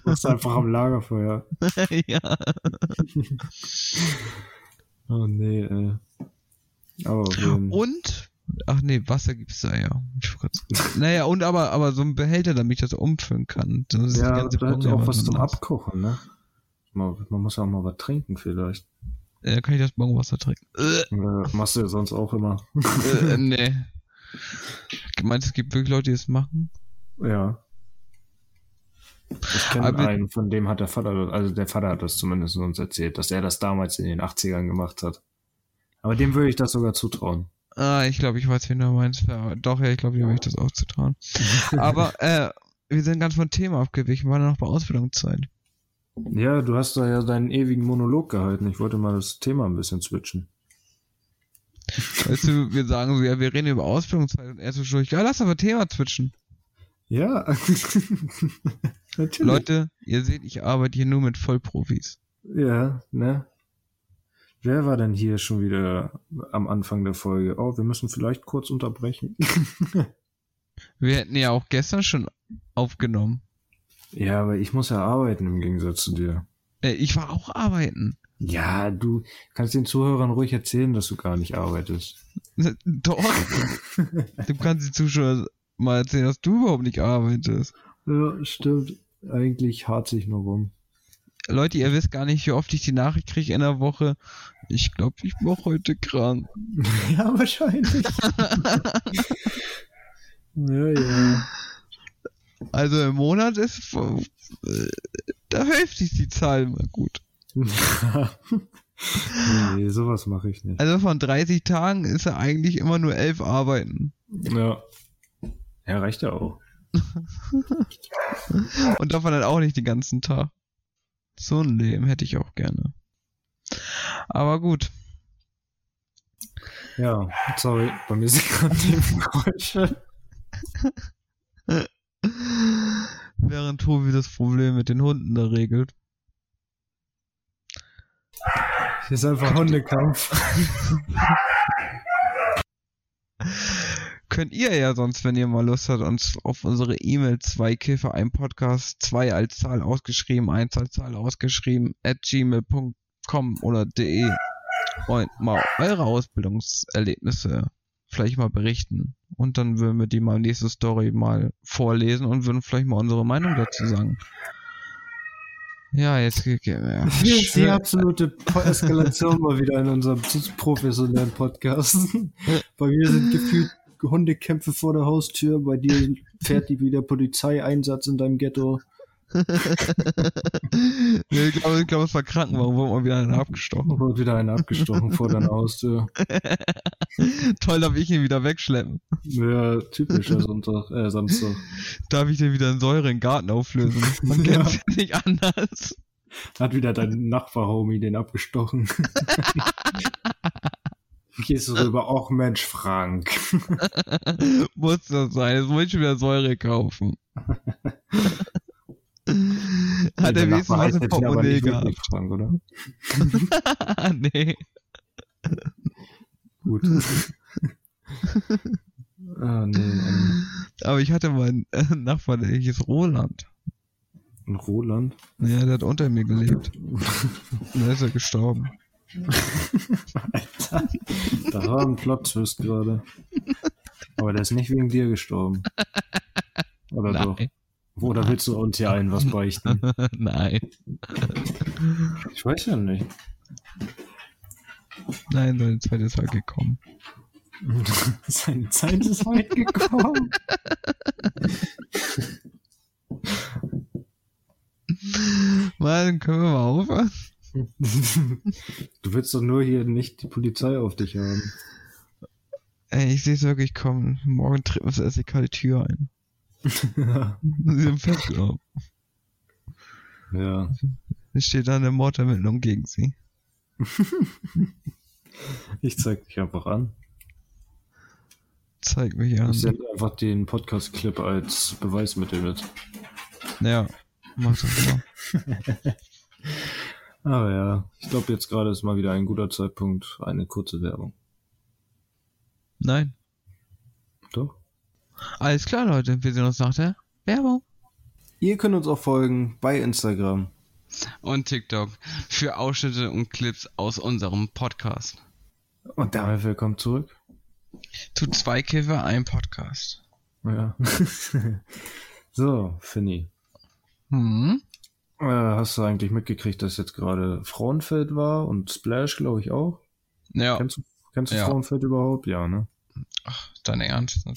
Das ist einfach am Lagerfeuer. ja. Oh nee, äh. Aber jeden Und, ach nee, Wasser gibt's da ja. Ich naja, und aber, aber so ein Behälter, damit ich das umfüllen kann. Das Ja, bleibt Bon ja auch was zum. Abkochen, ne? Man, man muss ja auch mal was trinken vielleicht. Äh, kann ich das Bonwasser trinken? Äh, Äh, machst du ja sonst auch immer. äh, nee. Meinst du, es gibt wirklich Leute, die das machen? Ja. Ich kenne einen, von dem hat der Vater, also der Vater hat das zumindest uns erzählt, dass er das damals in den 80ern gemacht hat. Aber dem würde ich das sogar zutrauen. Ah, ich glaube, ich weiß, wen du meinst. Doch, ja, ich glaube, dem habe ich das auch zutrauen. Aber, äh, wir sind ganz vom Thema abgewichen, waren noch bei Ausbildungszeit. Ja, du hast da ja deinen ewigen Monolog gehalten. Ich wollte mal das Thema ein bisschen switchen. Weißt du, wir sagen so, ja, wir reden über Ausbildungszeit und er so schon, ja, lass aber Thema zwitschen. Ja. Natürlich. Leute, ihr seht, ich arbeite hier nur mit Vollprofis. Ja, ne? Wer war denn hier schon wieder am Anfang der Folge? Oh, wir müssen vielleicht kurz unterbrechen. Wir hätten ja auch gestern schon aufgenommen. Ja, aber ich muss ja arbeiten im Gegensatz zu dir. Äh, ich war auch arbeiten. Ja, du kannst den Zuhörern ruhig erzählen, dass du gar nicht arbeitest. Doch. du kannst die Zuschauer mal erzählen, dass du überhaupt nicht arbeitest. Ja, stimmt. Eigentlich hart sich nur rum. Leute, ihr wisst gar nicht, wie oft ich die Nachricht kriege in der Woche. Ich glaube, ich bin heute krank. ja, wahrscheinlich. ja, ja. Also im Monat ist äh, da hilft sich die Zahl mal gut. nee, sowas mache ich nicht. Also von 30 Tagen ist er eigentlich immer nur elf arbeiten. Ja. Ja, reicht ja auch. Und davon dann auch nicht den ganzen Tag. So ein Leben hätte ich auch gerne. Aber gut. Ja, sorry, bei mir sind gerade Nebengeräusche. Während Tobi das Problem mit den Hunden da regelt. Hier ist einfach Hundekampf. Könnt ihr ja sonst, wenn ihr mal Lust habt, uns auf unsere E-Mail zwei Käfer, ein Podcast, zwei als Zahl ausgeschrieben, eins als Zahl ausgeschrieben, at gmail.com oder de und mal eure Ausbildungserlebnisse vielleicht mal berichten. Und dann würden wir die mal nächste Story mal vorlesen und würden vielleicht mal unsere Meinung dazu sagen. Ja, jetzt geht ja, Jetzt die absolute Eskalation mal wieder in unserem professionellen Podcast. Bei mir sind gefühlt Hundekämpfe vor der Haustür, bei dir fährt die wieder Polizeieinsatz in deinem Ghetto. Nee, ich glaube, ich glaub, es war Krankenwagen, wo man wieder einen abgestochen. Wurde wieder einen abgestochen vor deiner Haustür. Toll, darf ich ihn wieder wegschleppen. Ja, typischer Sonntag, äh, Samstag. Darf ich dir wieder in Säure in den Garten auflösen? Man kennt es ja. nicht anders. Hat wieder dein Nachbar-Homie den abgestochen. Gehst du rüber, auch Mensch, Frank. muss das sein, jetzt muss ich wieder Säure kaufen. Hat er wenigstens was im Portemonnaie gehabt. Frank, oder? nee. Gut. ah, nee. Aber ich hatte mal einen äh, Nachbarn, der hieß Roland. Ein Roland? Ja, der hat unter mir gelebt. Und dann ist er gestorben. Alter, da war ein Plot-Twist gerade. Aber der ist nicht wegen dir gestorben. Oder Nein. doch? Oder willst du uns hier allen was beichten? Nein. Ich weiß ja nicht. Nein, seine Zeit ist halt gekommen. seine Zeit ist halt gekommen. Mal, können wir mal aufhören? Du willst doch nur hier nicht die Polizei auf dich haben. Ey, ich sehe es wirklich kommen. Morgen tritt uns erst die Tür ein. Sind festgelaufen. Ja. Es steht da eine Mordermittlung gegen sie. ich zeig dich einfach an. Zeig mich an. Ich sende einfach den Podcast-Clip als Beweismittel mit. Ja, mach das mal. Aber ja, ich glaube jetzt gerade ist mal wieder ein guter Zeitpunkt, eine kurze Werbung. Nein. Doch. Alles klar, Leute, wir sehen uns nach der Werbung. Ihr könnt uns auch folgen bei Instagram und TikTok für Ausschnitte und Clips aus unserem Podcast. Und damit willkommen zurück. Zu zwei Kiffer, ein Podcast. Ja. so, Finny. Hm? Äh, hast du eigentlich mitgekriegt, dass jetzt gerade Frauenfeld war und Splash, glaube ich, auch? Ja. Kennst du, kennst du Ja. Frauenfeld überhaupt? Ja, ne? Ach, dein Ernst?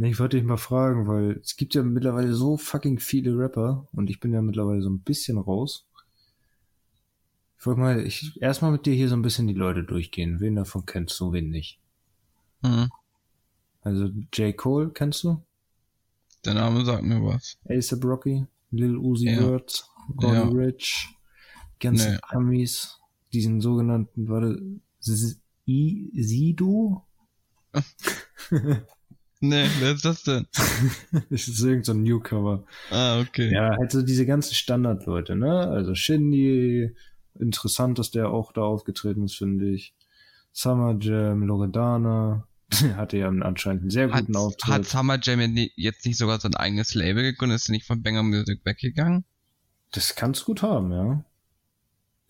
Nee, ich wollte dich mal fragen, weil es gibt ja mittlerweile so fucking viele Rapper und ich bin ja mittlerweile so ein bisschen raus. Ich wollte mal, ich erstmal mit dir hier so ein bisschen die Leute durchgehen. Wen davon kennst du, wen nicht? Hm. Also J. Cole kennst du? Der Name sagt mir was. A$AP Rocky, Lil Uzi Ja. Vert, Gordon Ja. Rich, ganzen Nee. Amis, diesen sogenannten, warte, S- I Sido? Nee, wer ist das denn? Das ist irgend so ein Newcomer. Ah, okay. Ja, halt so diese ganzen Standardleute, ne? Also Shindy, interessant, dass der auch da aufgetreten ist, finde ich. Summer Jam, Loredana, hatte ja anscheinend einen sehr Hat, guten Auftritt. hat Summer Jam jetzt nicht sogar sein eigenes Label gegründet? Ist nicht von Banger Music weggegangen? das kann's gut haben, ja.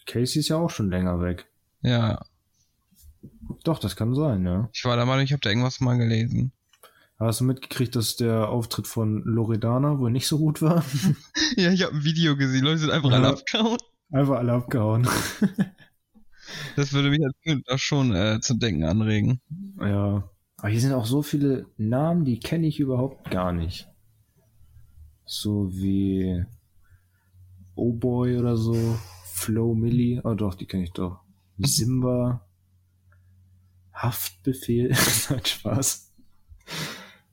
Casey ist ja auch schon länger weg. Ja, Doch, das kann sein, ja. ich war der Meinung, ich habe da irgendwas mal gelesen. Hast du mitgekriegt, dass der Auftritt von Loredana wohl nicht so gut war? Ja, ich habe ein Video gesehen, Leute sind einfach Ja. alle abgehauen. Einfach alle abgehauen. Das würde mich Künstler schon äh, zu denken anregen. ja. Aber hier sind auch so viele Namen, die kenne ich überhaupt gar nicht. So wie Oh Boy oder so. Flow Millie. Oh doch, die kenne ich doch. Simba. Haftbefehl. Nein, Spaß.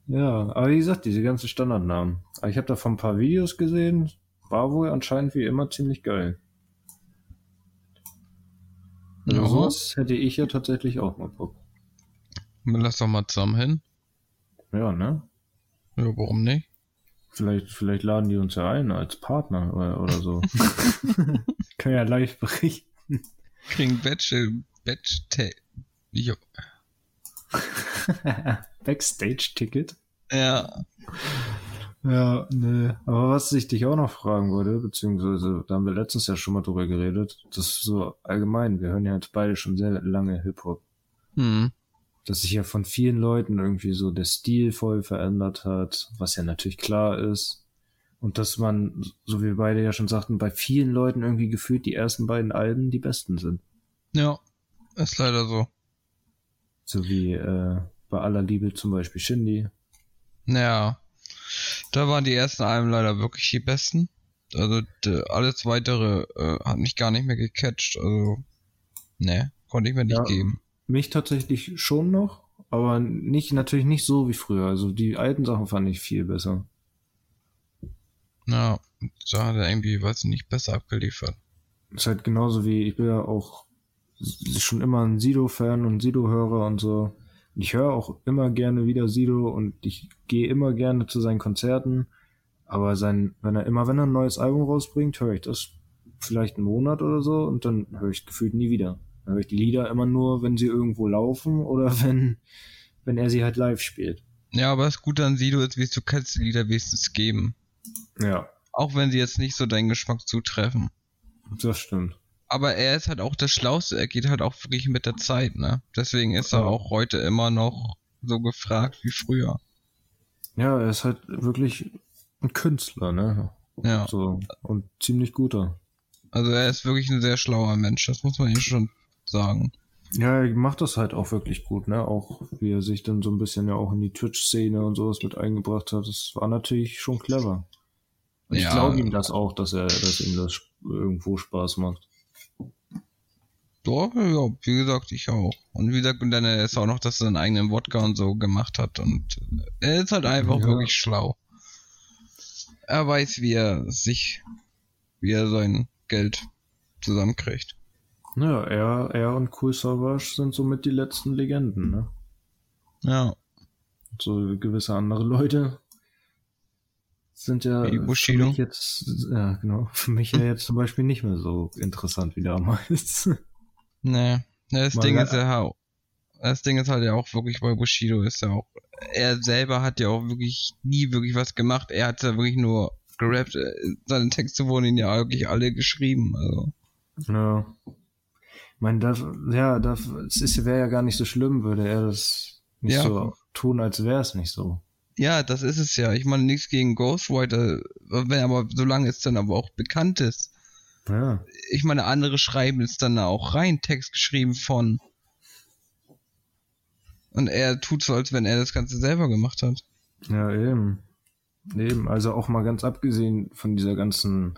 Ja, aber wie gesagt, diese ganzen Standardnamen. Aber ich habe davon ein paar Videos gesehen. War wohl anscheinend wie immer ziemlich geil. Also Ja. sowas hätte ich ja tatsächlich auch mal Bock. Lass doch mal zusammen hin. Ja, ne? Ja, warum nicht? Vielleicht, vielleicht laden die uns ja ein als Partner oder, oder so. Können ja live berichten. Kriegen Batch, äh, Batch, jo. Backstage-Ticket. Ja. Ja, ne. Aber was ich dich auch noch fragen würde, beziehungsweise da haben wir letztens ja schon mal drüber geredet, das ist so allgemein, wir hören ja jetzt beide schon sehr lange Hip-Hop, Hm. dass sich ja von vielen Leuten irgendwie so der Stil voll verändert hat, was ja natürlich klar ist. Und dass man, so wie wir beide ja schon sagten, bei vielen Leuten irgendwie gefühlt die ersten beiden Alben die besten sind. Ja, ist leider so. So wie äh, bei aller Liebe zum Beispiel Shindy. Ja, da waren die ersten Alben leider wirklich die besten. Also alles weitere äh, hat mich gar nicht mehr gecatcht. Also, ne, konnte ich mir nicht ja, geben. Mich tatsächlich schon noch, aber nicht natürlich nicht so wie früher. Also die alten Sachen fand ich viel besser. Ja, da hat er irgendwie, weiß ich nicht, besser abgeliefert. Ist halt genauso wie, ich bin ja auch schon immer ein Sido-Fan und Sido-Hörer und so. Ich höre auch immer gerne wieder Sido und ich gehe immer gerne zu seinen Konzerten. Aber sein, wenn er immer, wenn er ein neues Album rausbringt, höre ich das vielleicht einen Monat oder so und dann höre ich gefühlt nie wieder. Dann höre ich die Lieder immer nur, wenn sie irgendwo laufen oder wenn, wenn er sie halt live spielt. Ja, aber das Gute an Sido ist, wie du kannst die Lieder wenigstens geben. Ja. Auch wenn sie jetzt nicht so deinen Geschmack zutreffen. Das stimmt. Aber er ist halt auch der Schlauste, er geht halt auch wirklich mit der Zeit, ne? Deswegen ist er auch heute immer noch so gefragt wie früher. Ja, er ist halt wirklich ein Künstler, ne? Ja. So, und ziemlich guter. Also er ist wirklich ein sehr schlauer Mensch, das muss man ihm schon sagen. Ja, er macht das halt auch wirklich gut, ne? Auch wie er sich dann so ein bisschen ja auch in die Twitch-Szene und sowas mit eingebracht hat. Das war natürlich schon clever. Und ja. ich glaube ihm das auch, dass er, dass ihm das irgendwo Spaß macht. Doch, ja, wie gesagt, ich auch. Und wie gesagt, und dann ist auch noch, dass er seinen eigenen Wodka und so gemacht hat. Und er ist halt einfach ja. wirklich schlau. Er weiß, wie er sich, wie er sein Geld zusammenkriegt. Ja, er, er und Cool Savage sind somit die letzten Legenden, ne? Ja. So gewisse andere Leute sind ja für mich jetzt, ja genau, für mich ja jetzt zum Beispiel nicht mehr so interessant wie damals. Nee, das Mal Ding ist ja das Ding ist halt ja auch wirklich bei Bushido ist ja auch, er selber hat ja auch wirklich nie wirklich was gemacht, er hat ja wirklich nur gerappt, äh, seine Texte wurden ihn ja wirklich alle geschrieben, also. Ja. Ich meine, das, ja, das wäre ja gar nicht so schlimm, würde er das nicht ja. so tun, als wäre es nicht so. Ja, das ist es ja. Ich meine, nichts gegen Ghostwriter, wenn aber solange es dann aber auch bekannt ist. Ja. Ich meine, andere schreiben es dann auch rein, Text geschrieben von. Und er tut so, als wenn er das Ganze selber gemacht hat. Ja, eben. Eben, also auch mal ganz abgesehen von dieser ganzen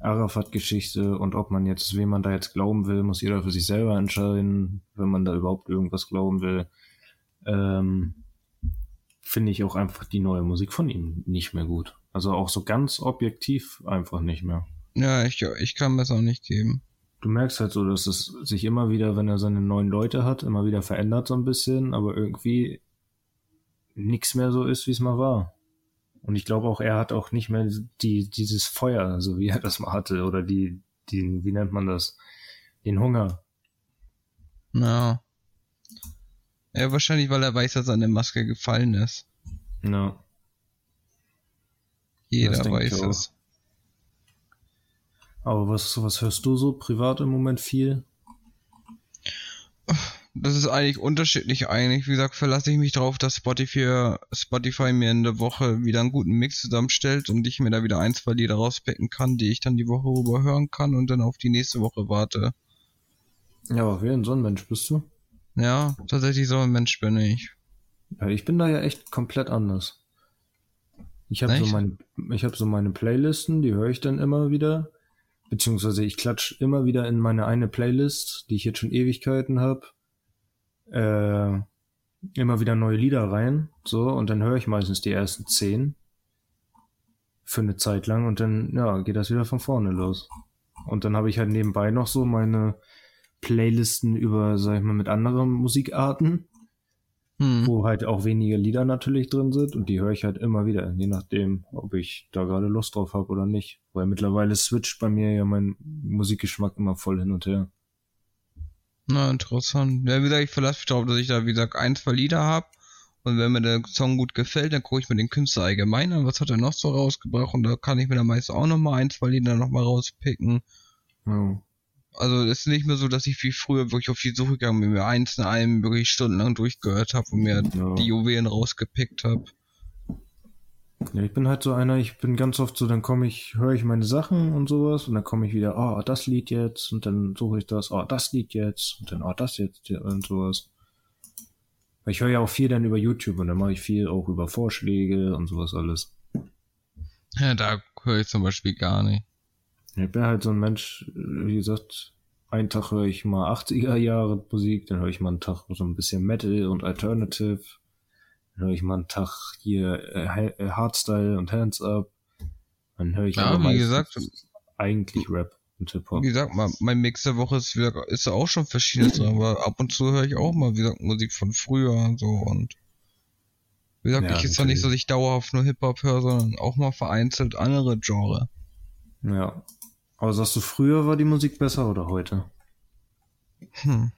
Arafat-Geschichte und ob man jetzt, wem man da jetzt glauben will, muss jeder für sich selber entscheiden, wenn man da überhaupt irgendwas glauben will. Ähm, finde ich auch einfach die neue Musik von ihm nicht mehr gut. Also auch so ganz objektiv einfach nicht mehr. Ja, ich, ich kann mir das auch nicht geben. Du merkst halt so, dass es sich immer wieder, wenn er seine neuen Leute hat, immer wieder verändert so ein bisschen, aber irgendwie nichts mehr so ist, wie es mal war. Und ich glaube auch, er hat auch nicht mehr die, dieses Feuer, so wie er das mal hatte, oder die, die, wie nennt man das? Den Hunger. Ja. Ja, wahrscheinlich, weil er weiß, dass seine Maske gefallen ist. Ja. Jeder weiß es. Aber was, was hörst du so privat im Moment viel? Das ist eigentlich unterschiedlich eigentlich. Wie gesagt, verlasse ich mich darauf, dass Spotify, Spotify mir in der Woche wieder einen guten Mix zusammenstellt und ich mir da wieder ein, zwei Lieder rauspicken kann, die ich dann die Woche rüber hören kann und dann auf die nächste Woche warte. Ja, aber wer ein Sonnenmensch bist du? Ja, tatsächlich so ein Mensch bin ich. Ja, ich bin da ja echt komplett anders. Ich habe so meine, ich habe so meine Playlisten, die höre ich dann immer wieder, beziehungsweise ich klatsch immer wieder in meine eine Playlist, die ich jetzt schon Ewigkeiten habe, äh, immer wieder neue Lieder rein, so und dann höre ich meistens die ersten zehn für eine Zeit lang und dann ja geht das wieder von vorne los. Und dann habe ich halt nebenbei noch so meine Playlisten über, sag ich mal, mit anderen Musikarten, hm. wo halt auch weniger Lieder natürlich drin sind und die höre ich halt immer wieder, je nachdem, ob ich da gerade Lust drauf habe oder nicht. Weil mittlerweile switcht bei mir ja mein Musikgeschmack immer voll hin und her. Na, interessant. Ja, wie gesagt, ich verlasse mich darauf, dass ich da, wie gesagt, ein, zwei Lieder habe. Und wenn mir der Song gut gefällt, dann gucke ich mir den Künstler allgemein an, was hat er noch so rausgebracht und da kann ich mir dann meist auch nochmal ein, zwei Lieder nochmal rauspicken. Ja. Also es ist nicht mehr so, dass ich wie früher wirklich auf die Suche gegangen bin, mir eins in einem wirklich stundenlang durchgehört habe und mir ja. die Juwelen rausgepickt habe. Ja, ich bin halt so einer, ich bin ganz oft so, dann komme ich, höre ich meine Sachen und sowas und dann komme ich wieder, oh, das Lied jetzt und dann suche ich das, oh, das Lied jetzt und dann, oh, das jetzt und sowas. Weil ich höre ja auch viel dann über YouTube und dann mache ich viel auch über Vorschläge und sowas alles. Ja, da höre ich zum Beispiel gar nicht. Ich bin halt so ein Mensch, wie gesagt, einen Tag höre ich mal 80er Jahre Musik, dann höre ich mal einen Tag so ein bisschen Metal und Alternative, dann höre ich mal einen Tag hier äh, äh Hardstyle und Hands Up, dann höre ich ja, wie gesagt, eigentlich Rap und Hip-Hop. Wie gesagt, mein Mix der Woche ist, wieder, ist auch schon verschiedenes, aber ab und zu höre ich auch mal, wie gesagt, Musik von früher und so und wie gesagt, ja, ich ist ja nicht so, dass ich dauerhaft nur Hip-Hop höre, sondern auch mal vereinzelt andere Genre. Ja. Aber sagst du, früher war die Musik besser oder heute? Hm.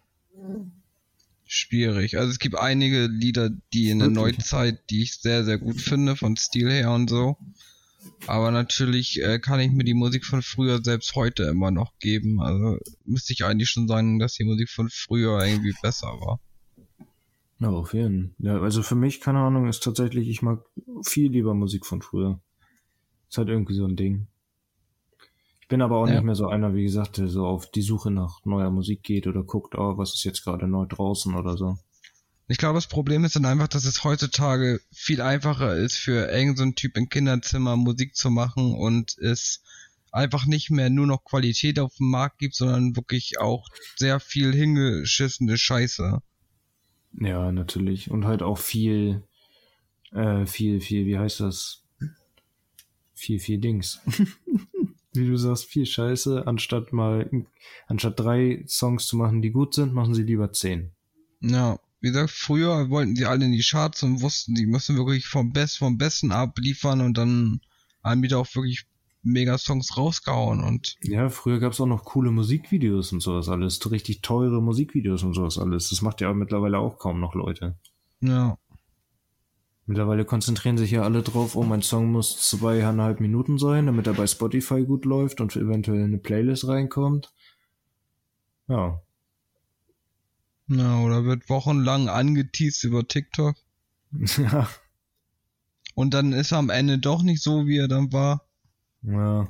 Schwierig. Also es gibt einige Lieder, die in der Neuzeit, die ich sehr, sehr gut finde, von Stil her und so. Aber natürlich äh, kann ich mir die Musik von früher selbst heute immer noch geben. Also müsste ich eigentlich schon sagen, dass die Musik von früher irgendwie besser war. Ja, auf jeden Fall. Ja, also für mich, keine Ahnung, ist tatsächlich, ich mag viel lieber Musik von früher. Ist halt irgendwie so ein Ding. Ich bin aber auch ja. nicht mehr so einer, wie gesagt, der so auf die Suche nach neuer Musik geht oder guckt, oh, was ist jetzt gerade neu draußen oder so. Ich glaube, das Problem ist dann einfach, dass es heutzutage viel einfacher ist, für irgendeinen so Typ im Kinderzimmer Musik zu machen und es einfach nicht mehr nur noch Qualität auf dem Markt gibt, sondern wirklich auch sehr viel hingeschissene Scheiße. Ja, natürlich. Und halt auch viel, äh, viel, viel, wie heißt das? Viel, viel Dings. wie du sagst, viel Scheiße, anstatt mal, anstatt drei Songs zu machen, die gut sind, machen sie lieber zehn. Ja, wie gesagt, früher wollten die alle in die Charts und wussten, die müssen wirklich vom Best, vom Besten abliefern und dann haben die da auch wirklich mega Songs rausgehauen und. Ja, früher gab's auch noch coole Musikvideos und sowas alles, richtig teure Musikvideos und sowas alles. Das macht ja mittlerweile auch kaum noch Leute. Ja. Mittlerweile konzentrieren sich ja alle drauf, oh, mein Song muss zweieinhalb Minuten sein, damit er bei Spotify gut läuft und eventuell in eine Playlist reinkommt. Ja. Ja, oder wird wochenlang angeteased über TikTok. Ja. Und dann ist er am Ende doch nicht so, wie er dann war. Ja.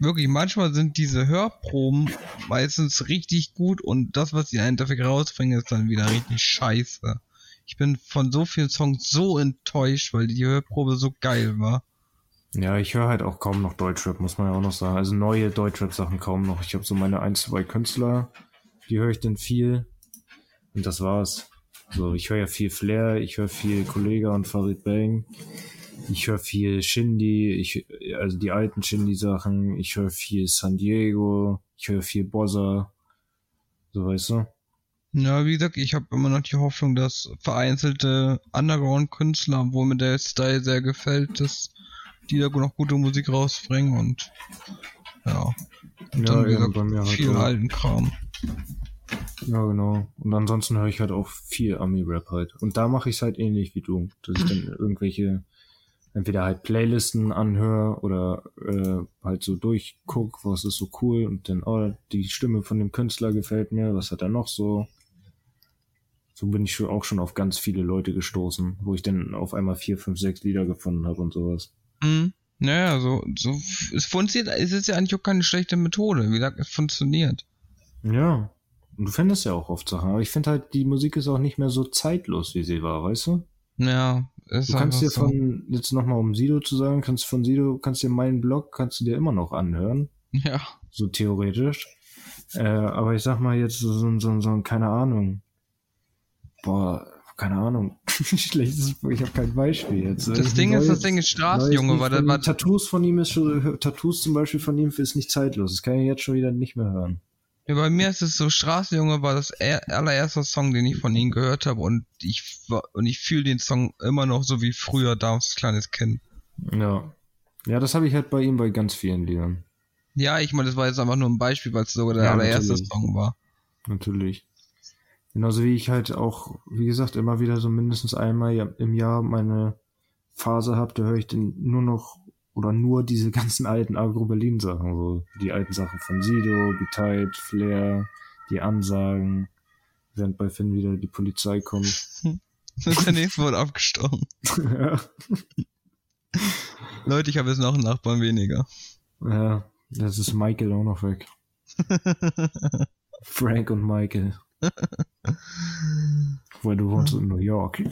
Wirklich, manchmal sind diese Hörproben meistens richtig gut und das, was sie im Endeffekt rausbringen, ist dann wieder richtig scheiße. Ich bin von so vielen Songs so enttäuscht, weil die Hörprobe so geil war. Ja, ich höre halt auch kaum noch Deutschrap, muss man ja auch noch sagen. Also neue Deutschrap-Sachen kaum noch. Ich habe so meine ein, zwei Künstler, die höre ich dann viel. Und das war's. So, ich höre ja viel Flair, ich höre viel Kollega und Farid Bang. Ich höre viel Shindy, ich, also die alten Shindy-Sachen. Ich höre viel San Diego, ich höre viel Bossa. So, weißt du? Ja, wie gesagt, ich habe immer noch die Hoffnung, dass vereinzelte Underground-Künstler, wo mir der Style sehr gefällt, dass die da noch gute Musik rausbringen und ja. Und ja, dann, wie gesagt, bei mir halt viel auch. alten Kram. Ja, genau. Und ansonsten höre ich halt auch viel Ami-Rap halt. Und da mache ich es halt ähnlich wie du, dass ich dann irgendwelche entweder halt Playlisten anhöre oder äh, halt so durchguck, was ist so cool und dann, oh, die Stimme von dem Künstler gefällt mir, was hat er noch so? So bin ich schon auch schon auf ganz viele Leute gestoßen, wo ich dann auf einmal vier, fünf, sechs Lieder gefunden habe und sowas. Mhm. Naja, so, so, es funktioniert, es ist ja eigentlich auch keine schlechte Methode. Wie gesagt, es funktioniert. Ja. Und du findest ja auch oft Sachen. Aber ich finde halt, die Musik ist auch nicht mehr so zeitlos, wie sie war, weißt du? Ja, ist Du kannst dir so. von, jetzt nochmal um Sido zu sagen, kannst von Sido, kannst dir meinen Blog, kannst du dir immer noch anhören. Ja. So theoretisch. Äh, aber ich sag mal jetzt so, so, so, so keine Ahnung boah, keine Ahnung. Schlechtes, ich habe kein Beispiel jetzt. Das Ding ist, das Ding ist Straßenjunge, weil das war. Tattoos von ihm ist schon, Tattoos zum Beispiel von ihm ist nicht zeitlos. Das kann ich jetzt schon wieder nicht mehr hören. Ja, bei mir ist es so, Straßenjunge war das allererste Song, den ich von ihm gehört habe und ich und ich fühle den Song immer noch so wie früher damals kleines Kind. Ja. Ja, das habe ich halt bei ihm bei ganz vielen Liedern. Ja, ich meine, das war jetzt einfach nur ein Beispiel, weil es sogar der ja, allererste natürlich. Song war. Natürlich. Genauso wie ich halt auch, wie gesagt, immer wieder so mindestens einmal im Jahr meine Phase habe, da höre ich dann nur noch oder nur diese ganzen alten Agro-Berlin-Sachen, so die alten Sachen von Sido, Betide, Flair, die Ansagen, während bei Finn wieder die Polizei kommt. der nächste wurde abgestochen. ja. Leute, ich habe jetzt noch einen Nachbarn weniger. Ja, das ist Michael auch noch weg. Frank und Michael. Weil du wohnst in New York.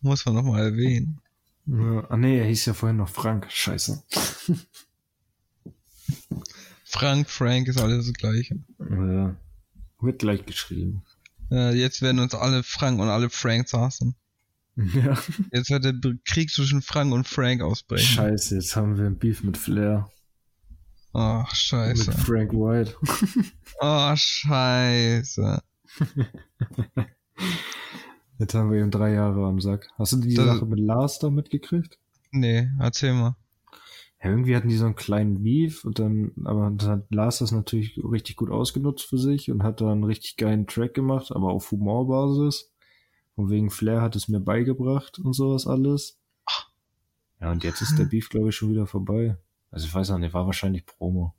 Muss man nochmal erwähnen. Ah nee, er hieß ja vorhin noch Frank. Scheiße. Frank, Frank ist alles das gleiche. Ja. Wird gleich geschrieben. Ja, jetzt werden uns alle Frank und alle Franks hassen. Ja. Jetzt wird der Krieg zwischen Frank und Frank ausbrechen. Scheiße, jetzt haben wir ein Beef mit Flair. Ach, scheiße. Mit Frank White. oh, scheiße. Jetzt haben wir ihn drei Jahre am Sack. Hast du die das Sache mit Lars da mitgekriegt? Nee, erzähl mal. Ja, irgendwie hatten die so einen kleinen Beef und dann, aber dann hat Lars das natürlich richtig gut ausgenutzt für sich und hat da einen richtig geilen Track gemacht, aber auf Humorbasis. Und wegen Flair hat es mir beigebracht und sowas alles. Ja, und jetzt ist der Beef, glaube ich, schon wieder vorbei. Also ich weiß auch nicht, war wahrscheinlich Promo.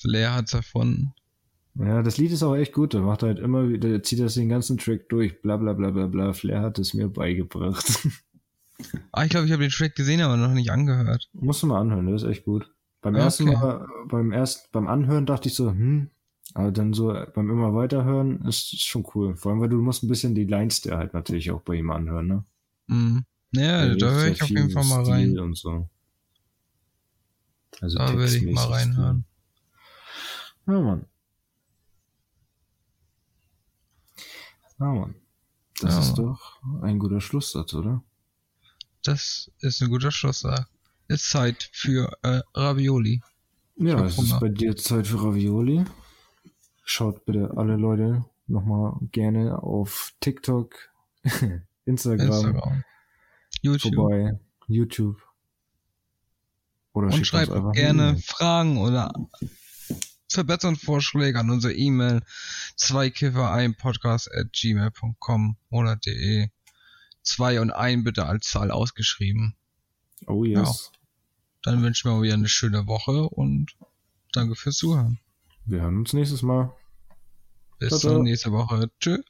Flair hat's erfunden. Ja, das Lied ist auch echt gut. Er macht halt immer wieder, zieht das den ganzen Track durch. Bla bla bla bla bla. Flair hat es mir beigebracht. Ah, ich glaube, ich habe den Track gesehen, aber noch nicht angehört. Musst du mal anhören, der ist echt gut. Beim okay. ersten Mal, beim ersten, beim Anhören dachte ich so, hm, aber dann so beim immer weiterhören ist, ist schon cool. Vor allem, weil du musst ein bisschen die Lines der halt natürlich auch bei ihm anhören, ne? Mhm. Ja, da höre ich auf jeden Fall mal rein. Und so. Also da würde ich mal reinhören. Ja, Mann. Ja, Mann. Das ja, ist Mann. doch ein guter Schlusssatz, oder? Das ist ein guter Schlusssatz. Ist Zeit für äh, Ravioli. Ja, es ist bei dir Zeit für Ravioli. Schaut bitte alle Leute nochmal gerne auf TikTok, Instagram, Instagram, YouTube. vorbei, YouTube. Oder und schreibt gerne Fragen oder Verbesserungsvorschläge an unsere E-Mail zweikiffer ein podcast at gmail.com oder de. Zwei und ein bitte als Zahl ausgeschrieben. Oh yes. Ja. Dann wünschen wir wieder eine schöne Woche und danke fürs Zuhören. Wir hören uns nächstes Mal. Bis zur nächste Woche. Tschüss.